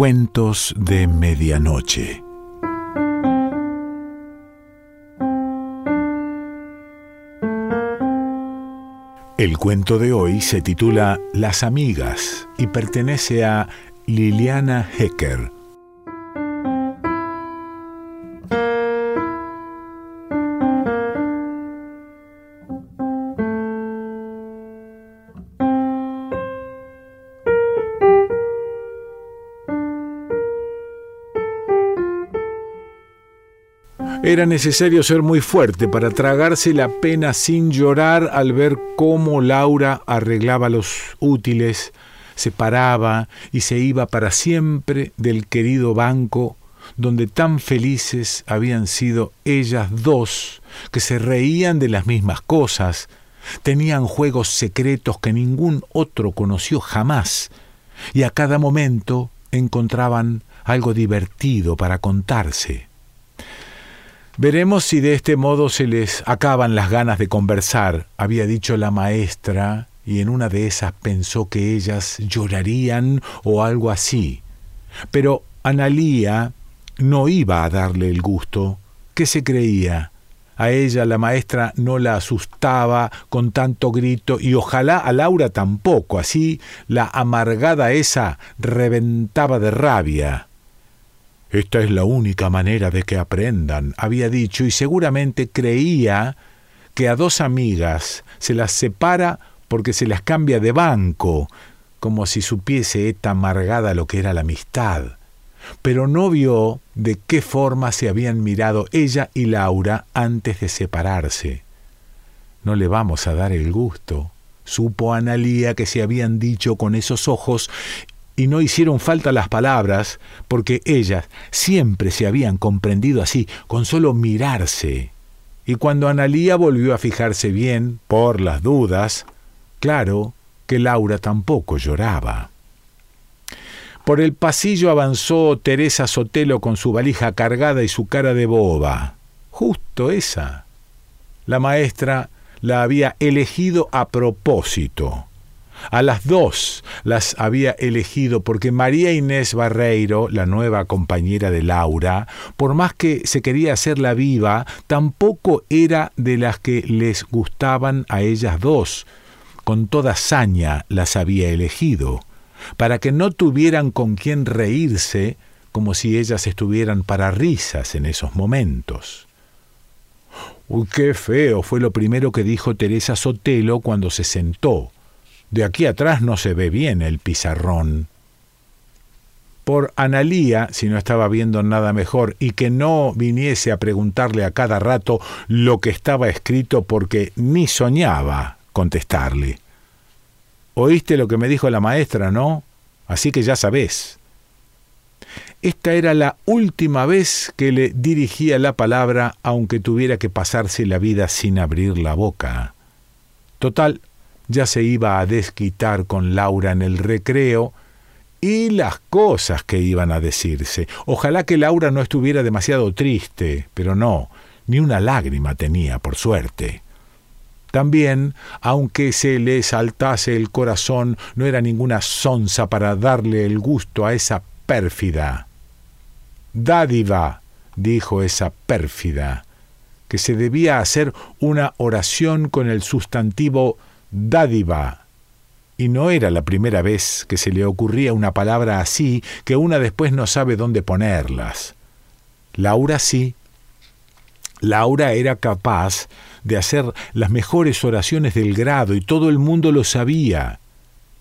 Cuentos de Medianoche. El cuento de hoy se titula Las amigas y pertenece a Liliana Hecker. Era necesario ser muy fuerte para tragarse la pena sin llorar al ver cómo Laura arreglaba los útiles, se paraba y se iba para siempre del querido banco donde tan felices habían sido ellas dos, que se reían de las mismas cosas, tenían juegos secretos que ningún otro conoció jamás, y a cada momento encontraban algo divertido para contarse. Veremos si de este modo se les acaban las ganas de conversar, había dicho la maestra, y en una de esas pensó que ellas llorarían o algo así. Pero Analía no iba a darle el gusto. ¿Qué se creía? A ella la maestra no la asustaba con tanto grito y ojalá a Laura tampoco, así la amargada esa reventaba de rabia. Esta es la única manera de que aprendan, había dicho, y seguramente creía que a dos amigas se las separa porque se las cambia de banco, como si supiese esta amargada lo que era la amistad. Pero no vio de qué forma se habían mirado ella y Laura antes de separarse. No le vamos a dar el gusto. Supo Analía que se habían dicho con esos ojos y no hicieron falta las palabras, porque ellas siempre se habían comprendido así, con solo mirarse. Y cuando Analía volvió a fijarse bien, por las dudas, claro que Laura tampoco lloraba. Por el pasillo avanzó Teresa Sotelo con su valija cargada y su cara de boba. Justo esa. La maestra la había elegido a propósito. A las dos las había elegido porque María Inés Barreiro, la nueva compañera de Laura, por más que se quería hacerla viva, tampoco era de las que les gustaban a ellas dos. Con toda saña las había elegido, para que no tuvieran con quien reírse, como si ellas estuvieran para risas en esos momentos. Uy, qué feo fue lo primero que dijo Teresa Sotelo cuando se sentó. De aquí atrás no se ve bien el pizarrón. Por Analía, si no estaba viendo nada mejor, y que no viniese a preguntarle a cada rato lo que estaba escrito porque ni soñaba contestarle. Oíste lo que me dijo la maestra, ¿no? Así que ya sabés. Esta era la última vez que le dirigía la palabra, aunque tuviera que pasarse la vida sin abrir la boca. Total, ya se iba a desquitar con Laura en el recreo, y las cosas que iban a decirse. Ojalá que Laura no estuviera demasiado triste, pero no, ni una lágrima tenía, por suerte. También, aunque se le saltase el corazón, no era ninguna sonza para darle el gusto a esa pérfida. Dádiva, dijo esa pérfida, que se debía hacer una oración con el sustantivo dádiva. Y no era la primera vez que se le ocurría una palabra así que una después no sabe dónde ponerlas. Laura sí. Laura era capaz de hacer las mejores oraciones del grado y todo el mundo lo sabía.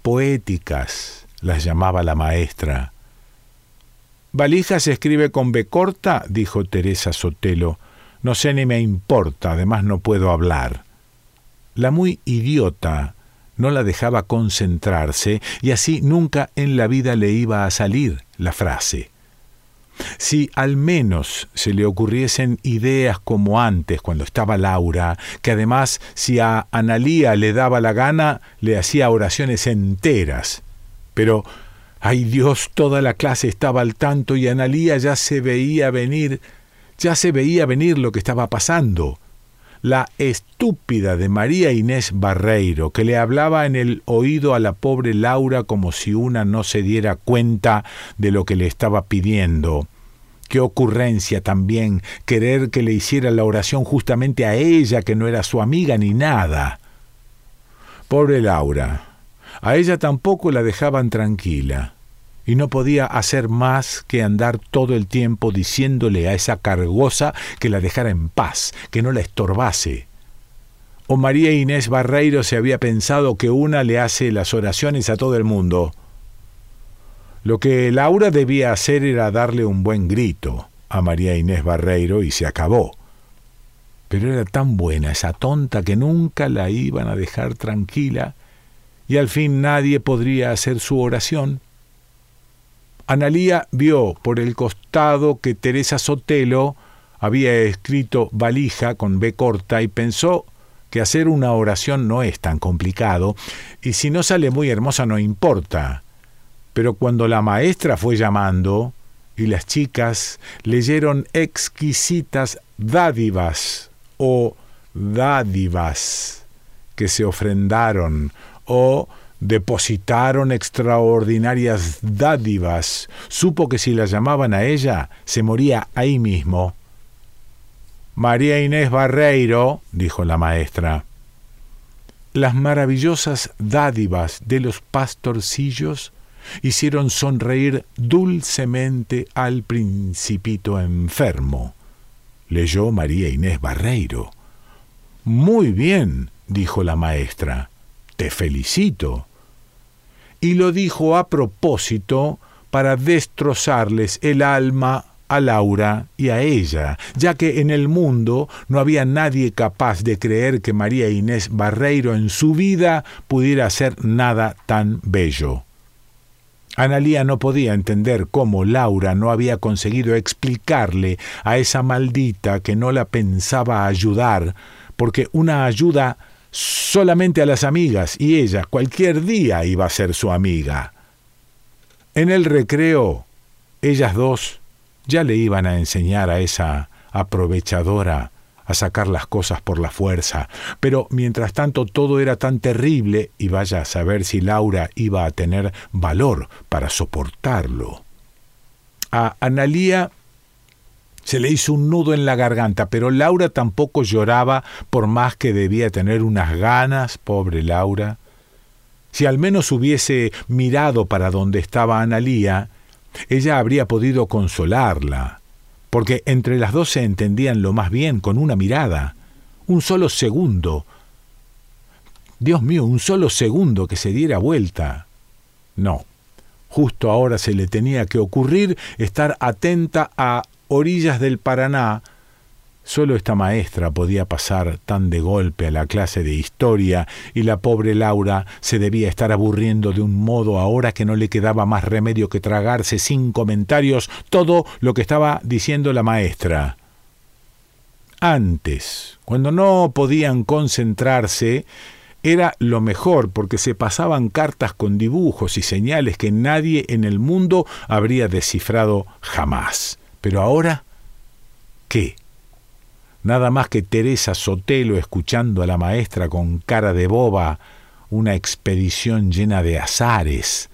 Poéticas, las llamaba la maestra. ¿Valija se escribe con B corta? dijo Teresa Sotelo. No sé ni me importa, además no puedo hablar. La muy idiota no la dejaba concentrarse y así nunca en la vida le iba a salir la frase. Si al menos se le ocurriesen ideas como antes cuando estaba Laura, que además si a Analía le daba la gana, le hacía oraciones enteras. Pero, ay Dios, toda la clase estaba al tanto y Analía ya se veía venir, ya se veía venir lo que estaba pasando. La estúpida de María Inés Barreiro, que le hablaba en el oído a la pobre Laura como si una no se diera cuenta de lo que le estaba pidiendo. Qué ocurrencia también querer que le hiciera la oración justamente a ella, que no era su amiga ni nada. Pobre Laura. A ella tampoco la dejaban tranquila y no podía hacer más que andar todo el tiempo diciéndole a esa cargosa que la dejara en paz, que no la estorbase. O María Inés Barreiro se había pensado que una le hace las oraciones a todo el mundo. Lo que Laura debía hacer era darle un buen grito a María Inés Barreiro y se acabó. Pero era tan buena esa tonta que nunca la iban a dejar tranquila y al fin nadie podría hacer su oración. Analía vio por el costado que Teresa Sotelo había escrito valija con B corta y pensó que hacer una oración no es tan complicado, y si no sale muy hermosa no importa. Pero cuando la maestra fue llamando y las chicas leyeron exquisitas dádivas o dádivas que se ofrendaron o depositaron extraordinarias dádivas. Supo que si la llamaban a ella, se moría ahí mismo. María Inés Barreiro, dijo la maestra, las maravillosas dádivas de los pastorcillos hicieron sonreír dulcemente al principito enfermo. Leyó María Inés Barreiro. Muy bien, dijo la maestra. Te felicito y lo dijo a propósito para destrozarles el alma a Laura y a ella, ya que en el mundo no había nadie capaz de creer que María Inés Barreiro en su vida pudiera hacer nada tan bello. Analía no podía entender cómo Laura no había conseguido explicarle a esa maldita que no la pensaba ayudar, porque una ayuda solamente a las amigas y ella cualquier día iba a ser su amiga. En el recreo, ellas dos ya le iban a enseñar a esa aprovechadora a sacar las cosas por la fuerza, pero mientras tanto todo era tan terrible y vaya a saber si Laura iba a tener valor para soportarlo. A Analía se le hizo un nudo en la garganta, pero Laura tampoco lloraba por más que debía tener unas ganas, pobre Laura. Si al menos hubiese mirado para donde estaba Analía, ella habría podido consolarla, porque entre las dos se entendían lo más bien con una mirada, un solo segundo. Dios mío, un solo segundo que se diera vuelta. No, justo ahora se le tenía que ocurrir estar atenta a orillas del Paraná, solo esta maestra podía pasar tan de golpe a la clase de historia y la pobre Laura se debía estar aburriendo de un modo ahora que no le quedaba más remedio que tragarse sin comentarios todo lo que estaba diciendo la maestra. Antes, cuando no podían concentrarse, era lo mejor porque se pasaban cartas con dibujos y señales que nadie en el mundo habría descifrado jamás. Pero ahora, ¿qué? Nada más que Teresa Sotelo escuchando a la maestra con cara de boba, una expedición llena de azares.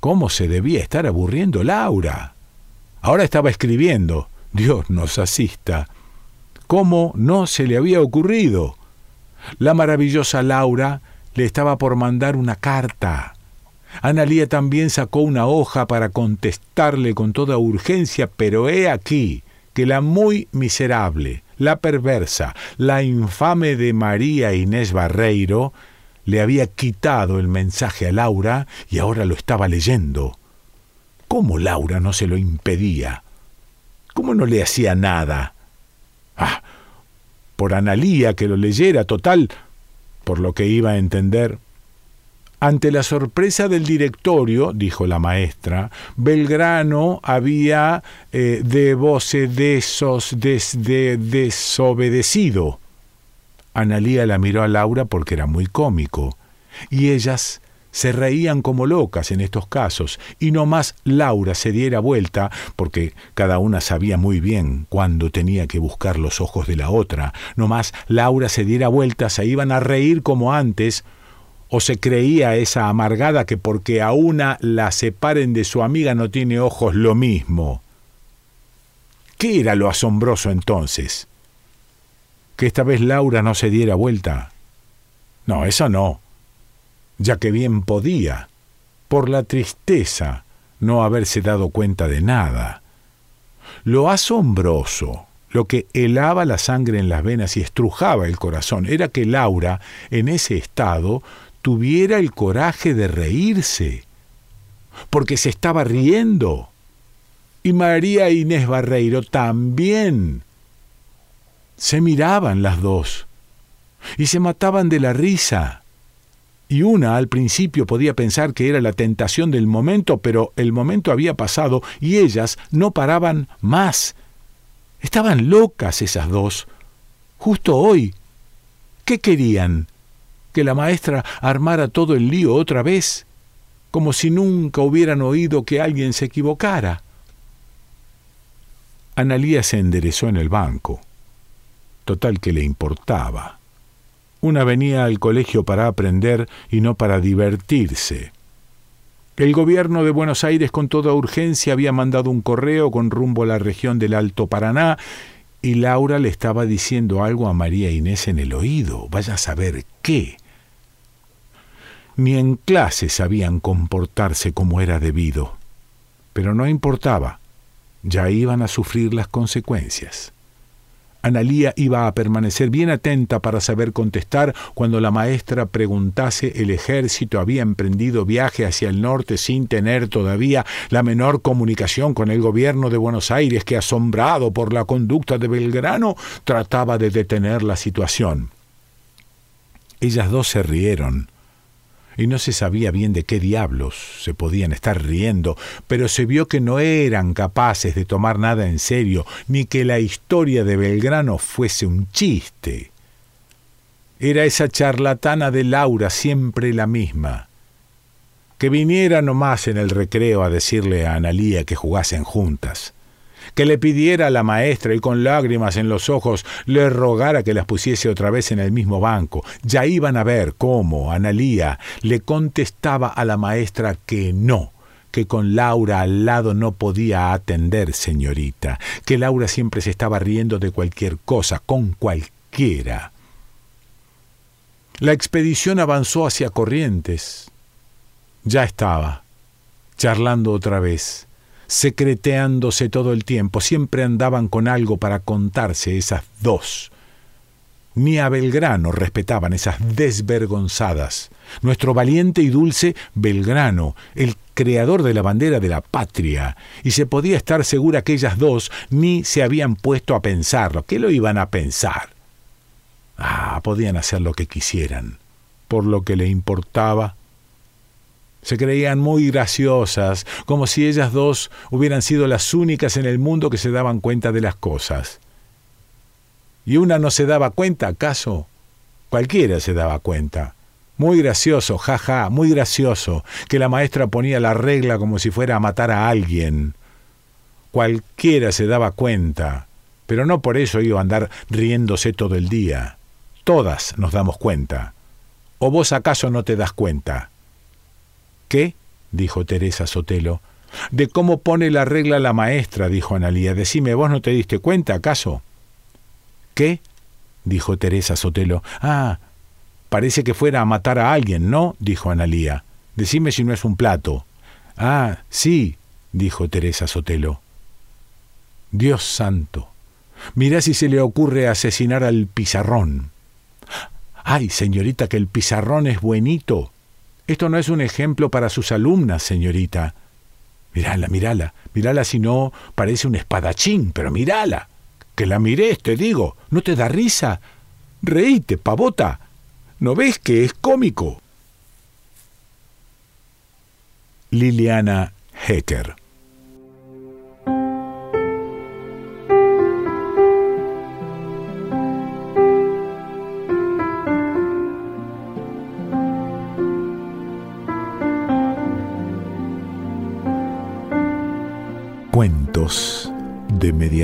¿Cómo se debía estar aburriendo Laura? Ahora estaba escribiendo. Dios nos asista. ¿Cómo no se le había ocurrido? La maravillosa Laura le estaba por mandar una carta. Analía también sacó una hoja para contestarle con toda urgencia, pero he aquí que la muy miserable, la perversa, la infame de María Inés Barreiro le había quitado el mensaje a Laura y ahora lo estaba leyendo. ¿Cómo Laura no se lo impedía? ¿Cómo no le hacía nada? Ah, por Analía que lo leyera, total, por lo que iba a entender, ante la sorpresa del directorio, dijo la maestra, Belgrano había eh, de esos desde desobedecido. Analía la miró a Laura porque era muy cómico, y ellas se reían como locas en estos casos, y no más Laura se diera vuelta, porque cada una sabía muy bien cuándo tenía que buscar los ojos de la otra, no más Laura se diera vuelta, se iban a reír como antes, o se creía esa amargada que porque a una la separen de su amiga no tiene ojos lo mismo. ¿Qué era lo asombroso entonces? ¿Que esta vez Laura no se diera vuelta? No, eso no ya que bien podía, por la tristeza, no haberse dado cuenta de nada. Lo asombroso, lo que helaba la sangre en las venas y estrujaba el corazón, era que Laura, en ese estado, tuviera el coraje de reírse, porque se estaba riendo. Y María Inés Barreiro también. Se miraban las dos y se mataban de la risa y una al principio podía pensar que era la tentación del momento, pero el momento había pasado y ellas no paraban más. Estaban locas esas dos. Justo hoy. ¿Qué querían? ¿Que la maestra armara todo el lío otra vez? Como si nunca hubieran oído que alguien se equivocara. Analía se enderezó en el banco. Total que le importaba. Una venía al colegio para aprender y no para divertirse. El gobierno de Buenos Aires con toda urgencia había mandado un correo con rumbo a la región del Alto Paraná y Laura le estaba diciendo algo a María Inés en el oído, vaya a saber qué. Ni en clase sabían comportarse como era debido. Pero no importaba, ya iban a sufrir las consecuencias. Analía iba a permanecer bien atenta para saber contestar cuando la maestra preguntase el ejército había emprendido viaje hacia el norte sin tener todavía la menor comunicación con el gobierno de Buenos Aires que, asombrado por la conducta de Belgrano, trataba de detener la situación. Ellas dos se rieron y no se sabía bien de qué diablos se podían estar riendo, pero se vio que no eran capaces de tomar nada en serio, ni que la historia de Belgrano fuese un chiste. Era esa charlatana de Laura siempre la misma. Que viniera nomás en el recreo a decirle a Analía que jugasen juntas que le pidiera a la maestra y con lágrimas en los ojos le rogara que las pusiese otra vez en el mismo banco. Ya iban a ver cómo Analía le contestaba a la maestra que no que con Laura al lado no podía atender, señorita, que Laura siempre se estaba riendo de cualquier cosa, con cualquiera. La expedición avanzó hacia Corrientes. Ya estaba, charlando otra vez secreteándose todo el tiempo, siempre andaban con algo para contarse esas dos. Ni a Belgrano respetaban esas desvergonzadas. Nuestro valiente y dulce Belgrano, el creador de la bandera de la patria, y se podía estar segura que ellas dos ni se habían puesto a pensarlo. ¿Qué lo iban a pensar? Ah, podían hacer lo que quisieran. Por lo que le importaba, se creían muy graciosas, como si ellas dos hubieran sido las únicas en el mundo que se daban cuenta de las cosas. ¿Y una no se daba cuenta, acaso? Cualquiera se daba cuenta. Muy gracioso, jaja, muy gracioso, que la maestra ponía la regla como si fuera a matar a alguien. Cualquiera se daba cuenta, pero no por eso iba a andar riéndose todo el día. Todas nos damos cuenta. ¿O vos acaso no te das cuenta? ¿Qué? dijo Teresa Sotelo. De cómo pone la regla la maestra, dijo Analía. Decime, ¿vos no te diste cuenta, acaso? ¿Qué? dijo Teresa Sotelo. Ah, parece que fuera a matar a alguien, ¿no? dijo Analía. Decime si no es un plato. Ah, sí, dijo Teresa Sotelo. Dios santo. Mirá si se le ocurre asesinar al pizarrón. Ay, señorita, que el pizarrón es buenito. Esto no es un ejemplo para sus alumnas, señorita. Mírala, mírala, mírala si no parece un espadachín, pero mírala. Que la mires, te digo. ¿No te da risa? Reíte, pavota. ¿No ves que es cómico? Liliana Hecker